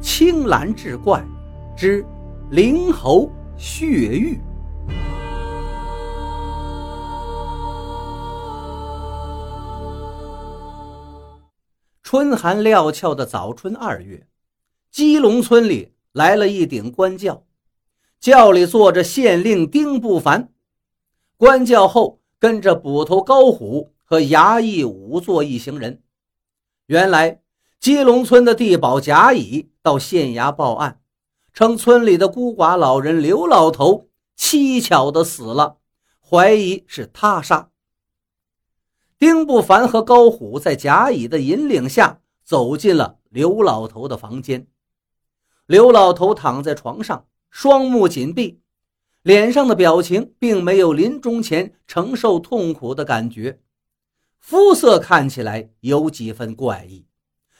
青蓝志怪之灵猴血玉。春寒料峭的早春二月，基隆村里来了一顶官轿，轿里坐着县令丁不凡，官轿后跟着捕头高虎和衙役仵作一行人。原来。基隆村的地保甲乙到县衙报案，称村里的孤寡老人刘老头蹊跷的死了，怀疑是他杀。丁不凡和高虎在甲乙的引领下走进了刘老头的房间。刘老头躺在床上，双目紧闭，脸上的表情并没有临终前承受痛苦的感觉，肤色看起来有几分怪异。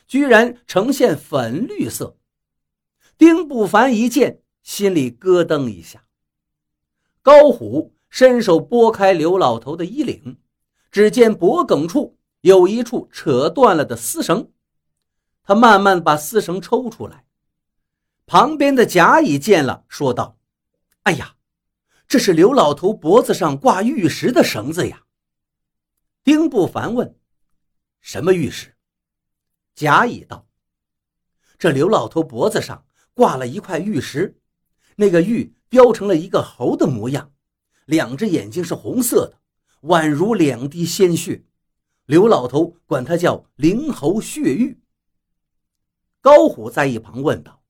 居然呈现粉绿色，丁不凡一见，心里咯噔一下。高虎伸手拨开刘老头的衣领，只见脖颈处有一处扯断了的丝绳，他慢慢把丝绳抽出来。旁边的甲乙见了，说道：“哎呀，这是刘老头脖子上挂玉石的绳子呀。”丁不凡问：“什么玉石？”贾乙道：“这刘老头脖子上挂了一块玉石，那个玉雕成了一个猴的模样，两只眼睛是红色的，宛如两滴鲜血。刘老头管它叫灵猴血玉。”高虎在一旁问道：“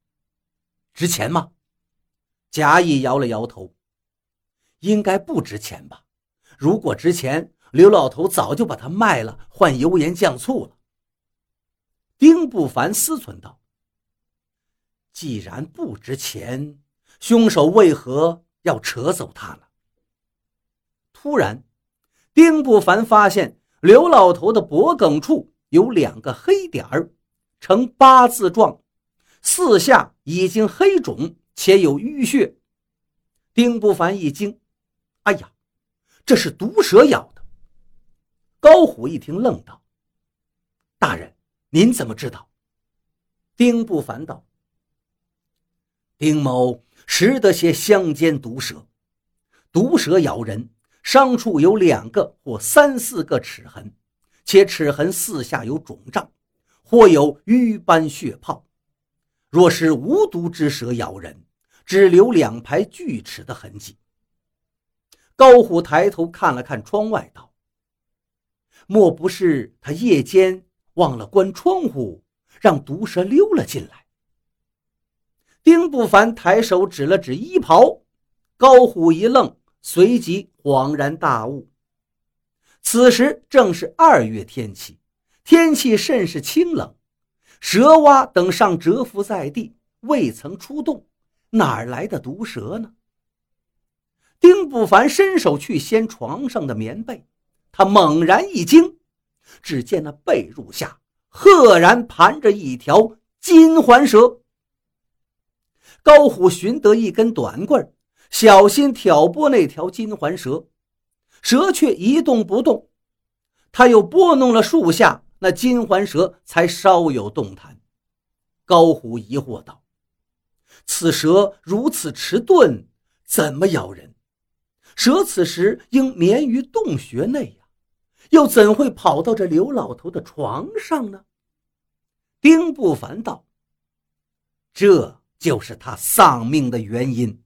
值钱吗？”贾乙摇了摇头：“应该不值钱吧？如果值钱，刘老头早就把它卖了，换油盐酱醋了。”丁不凡思忖道：“既然不值钱，凶手为何要扯走他呢？”突然，丁不凡发现刘老头的脖颈处有两个黑点儿，呈八字状，四下已经黑肿且有淤血。丁不凡一惊：“哎呀，这是毒蛇咬的！”高虎一听，愣道：“大人。”您怎么知道？丁不凡道：“丁某识得些乡间毒蛇，毒蛇咬人，伤处有两个或三四个齿痕，且齿痕四下有肿胀，或有瘀斑血泡。若是无毒之蛇咬人，只留两排锯齿的痕迹。”高虎抬头看了看窗外，道：“莫不是他夜间？”忘了关窗户，让毒蛇溜了进来。丁不凡抬手指了指衣袍，高虎一愣，随即恍然大悟。此时正是二月天气，天气甚是清冷，蛇蛙等尚蛰伏在地，未曾出动，哪来的毒蛇呢？丁不凡伸手去掀床上的棉被，他猛然一惊。只见那被褥下赫然盘着一条金环蛇。高虎寻得一根短棍，小心挑拨那条金环蛇，蛇却一动不动。他又拨弄了数下，那金环蛇才稍有动弹。高虎疑惑道：“此蛇如此迟钝，怎么咬人？蛇此时应眠于洞穴内呀。”又怎会跑到这刘老头的床上呢？丁不凡道：“这就是他丧命的原因。”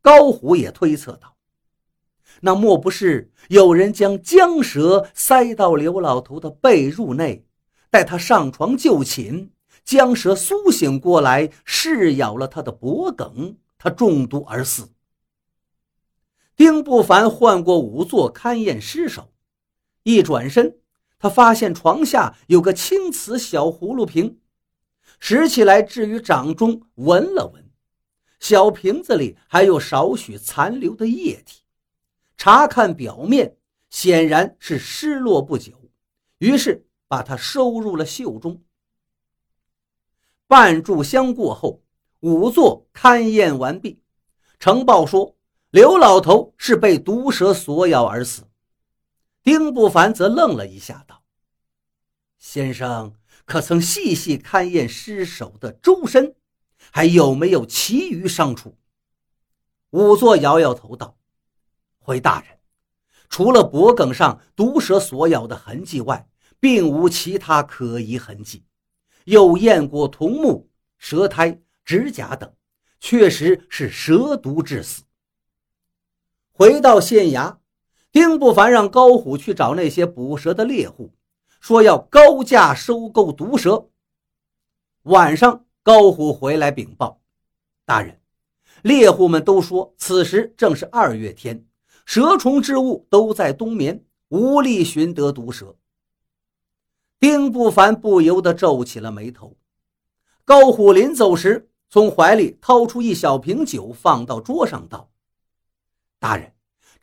高虎也推测道：“那莫不是有人将江蛇塞到刘老头的被褥内，待他上床就寝，江蛇苏醒过来，噬咬了他的脖颈，他中毒而死。”丁不凡换过仵作勘验尸首，一转身，他发现床下有个青瓷小葫芦瓶，拾起来置于掌中，闻了闻，小瓶子里还有少许残留的液体。查看表面，显然是失落不久，于是把它收入了袖中。半炷香过后，仵作勘验完毕，呈报说。刘老头是被毒蛇所咬而死，丁不凡则愣了一下，道：“先生可曾细细勘验尸首的周身，还有没有其余伤处？仵作摇摇头道：“回大人，除了脖颈上毒蛇所咬的痕迹外，并无其他可疑痕迹。又验过瞳目、舌苔、指甲等，确实是蛇毒致死。”回到县衙，丁不凡让高虎去找那些捕蛇的猎户。说要高价收购毒蛇。晚上，高虎回来禀报：“大人，猎户们都说此时正是二月天，蛇虫之物都在冬眠，无力寻得毒蛇。”丁不凡不由得皱起了眉头。高虎临走时，从怀里掏出一小瓶酒，放到桌上，道：“大人，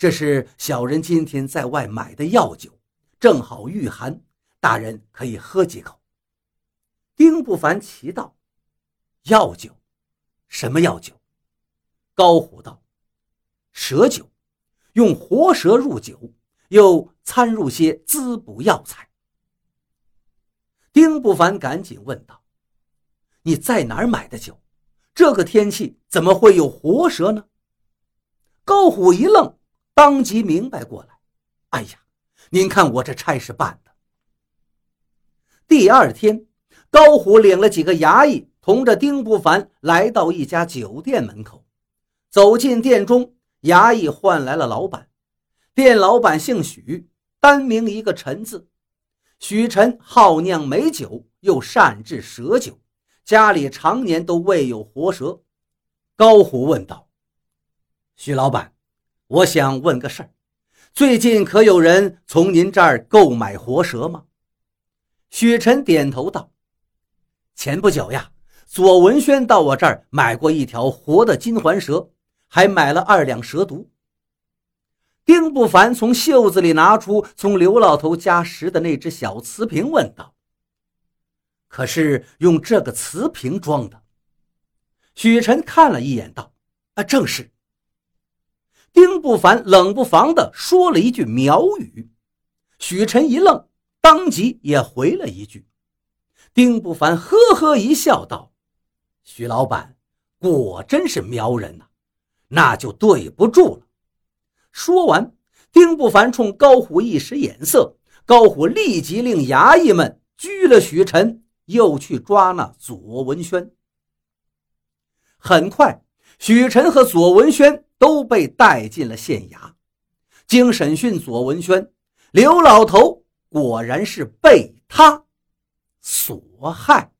这是小人今天在外买的药酒，正好御寒。”大人可以喝几口。丁不凡奇道：“药酒？什么药酒？”高虎道：“蛇酒，用活蛇入酒，又掺入些滋补药材。”丁不凡赶紧问道：“你在哪儿买的酒？这个天气怎么会有活蛇呢？”高虎一愣，当即明白过来：“哎呀，您看我这差事办的。”第二天，高虎领了几个衙役，同着丁不凡来到一家酒店门口。走进店中，衙役唤来了老板。店老板姓许，单名一个陈字。许陈好酿美酒，又善制蛇酒，家里常年都喂有活蛇。高虎问道：“许老板，我想问个事儿，最近可有人从您这儿购买活蛇吗？”许晨点头道：“前不久呀，左文轩到我这儿买过一条活的金环蛇，还买了二两蛇毒。”丁不凡从袖子里拿出从刘老头家拾的那只小瓷瓶，问道：“可是用这个瓷瓶装的？”许晨看了一眼，道：“啊，正是。”丁不凡冷不防地说了一句苗语，许晨一愣。当即也回了一句，丁不凡呵呵一笑，道：“徐老板果真是苗人呐，那就对不住了。”说完，丁不凡冲高虎一使眼色，高虎立即令衙役们拘了许晨，又去抓那左文轩。很快，许晨和左文轩都被带进了县衙。经审讯，左文轩、刘老头。果然是被他所害。